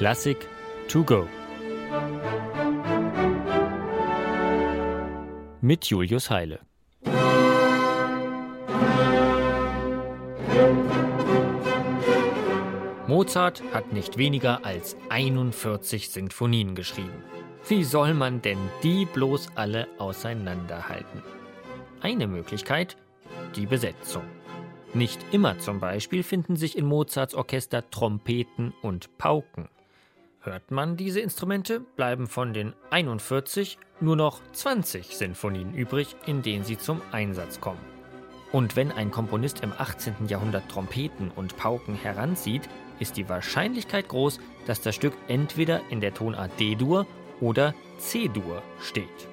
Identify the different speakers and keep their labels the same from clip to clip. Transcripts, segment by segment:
Speaker 1: Klassik to go. Mit Julius Heile. Mozart hat nicht weniger als 41 Sinfonien geschrieben. Wie soll man denn die bloß alle auseinanderhalten? Eine Möglichkeit, die Besetzung. Nicht immer zum Beispiel finden sich in Mozarts Orchester Trompeten und Pauken. Hört man diese Instrumente, bleiben von den 41 nur noch 20 Sinfonien übrig, in denen sie zum Einsatz kommen. Und wenn ein Komponist im 18. Jahrhundert Trompeten und Pauken heranzieht, ist die Wahrscheinlichkeit groß, dass das Stück entweder in der Tonart D-Dur oder C-Dur steht.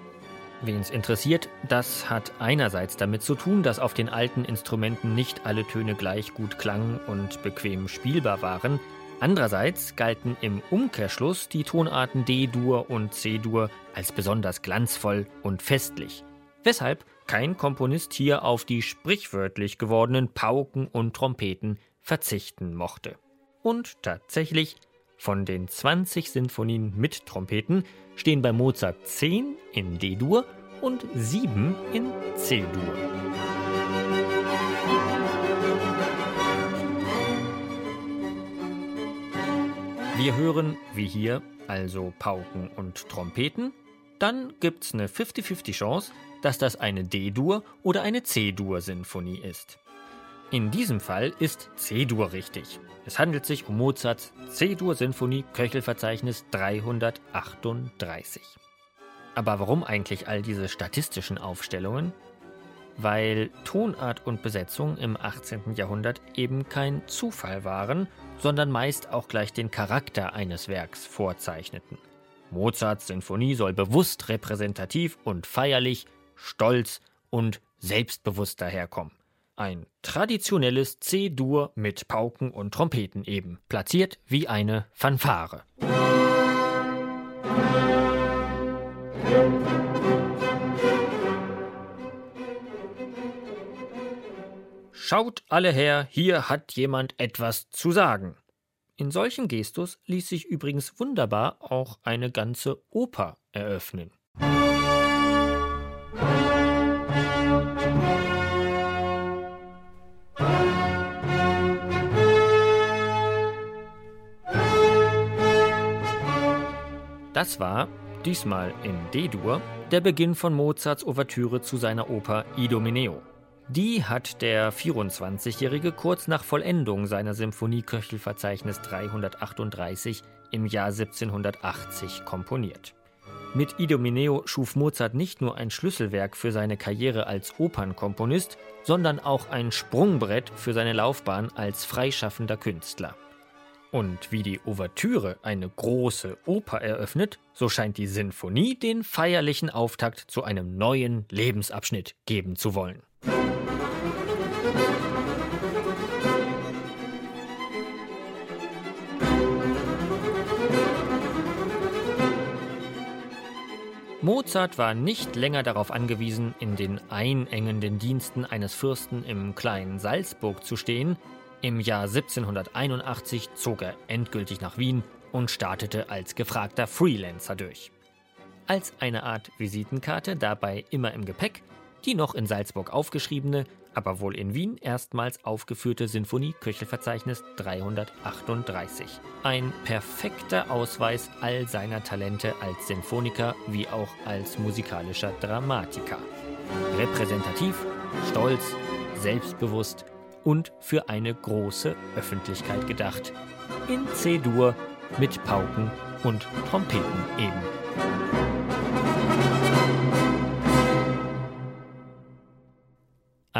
Speaker 1: Wen es interessiert, das hat einerseits damit zu tun, dass auf den alten Instrumenten nicht alle Töne gleich gut klangen und bequem spielbar waren. Andererseits galten im Umkehrschluss die Tonarten D-Dur und C-Dur als besonders glanzvoll und festlich. Weshalb kein Komponist hier auf die sprichwörtlich gewordenen Pauken und Trompeten verzichten mochte. Und tatsächlich von den 20 Sinfonien mit Trompeten stehen bei Mozart 10 in D-Dur und 7 in C-Dur. Wir hören, wie hier, also Pauken und Trompeten. Dann gibt's eine 50-50 Chance, dass das eine D-Dur oder eine C-Dur-Sinfonie ist. In diesem Fall ist C-Dur richtig. Es handelt sich um Mozarts C-Dur-Sinfonie Köchelverzeichnis 338. Aber warum eigentlich all diese statistischen Aufstellungen? Weil Tonart und Besetzung im 18. Jahrhundert eben kein Zufall waren, sondern meist auch gleich den Charakter eines Werks vorzeichneten. Mozarts Sinfonie soll bewusst repräsentativ und feierlich, stolz und selbstbewusst daherkommen. Ein traditionelles C-Dur mit Pauken und Trompeten eben, platziert wie eine Fanfare. Schaut alle her, hier hat jemand etwas zu sagen. In solchen Gestus ließ sich übrigens wunderbar auch eine ganze Oper eröffnen. Das war, diesmal in D-Dur, der Beginn von Mozarts Ouvertüre zu seiner Oper Idomeneo. Die hat der 24-Jährige kurz nach Vollendung seiner Symphonie Köchelverzeichnis 338 im Jahr 1780 komponiert. Mit Idomeneo schuf Mozart nicht nur ein Schlüsselwerk für seine Karriere als Opernkomponist, sondern auch ein Sprungbrett für seine Laufbahn als freischaffender Künstler. Und wie die Ouvertüre eine große Oper eröffnet, so scheint die Sinfonie den feierlichen Auftakt zu einem neuen Lebensabschnitt geben zu wollen. Mozart war nicht länger darauf angewiesen, in den einengenden Diensten eines Fürsten im kleinen Salzburg zu stehen, im Jahr 1781 zog er endgültig nach Wien und startete als gefragter Freelancer durch. Als eine Art Visitenkarte dabei immer im Gepäck die noch in Salzburg aufgeschriebene, aber wohl in Wien erstmals aufgeführte Sinfonie Köchelverzeichnis 338. Ein perfekter Ausweis all seiner Talente als Sinfoniker wie auch als musikalischer Dramatiker. Repräsentativ, stolz, selbstbewusst und für eine große Öffentlichkeit gedacht. In C-Dur mit Pauken und Trompeten eben.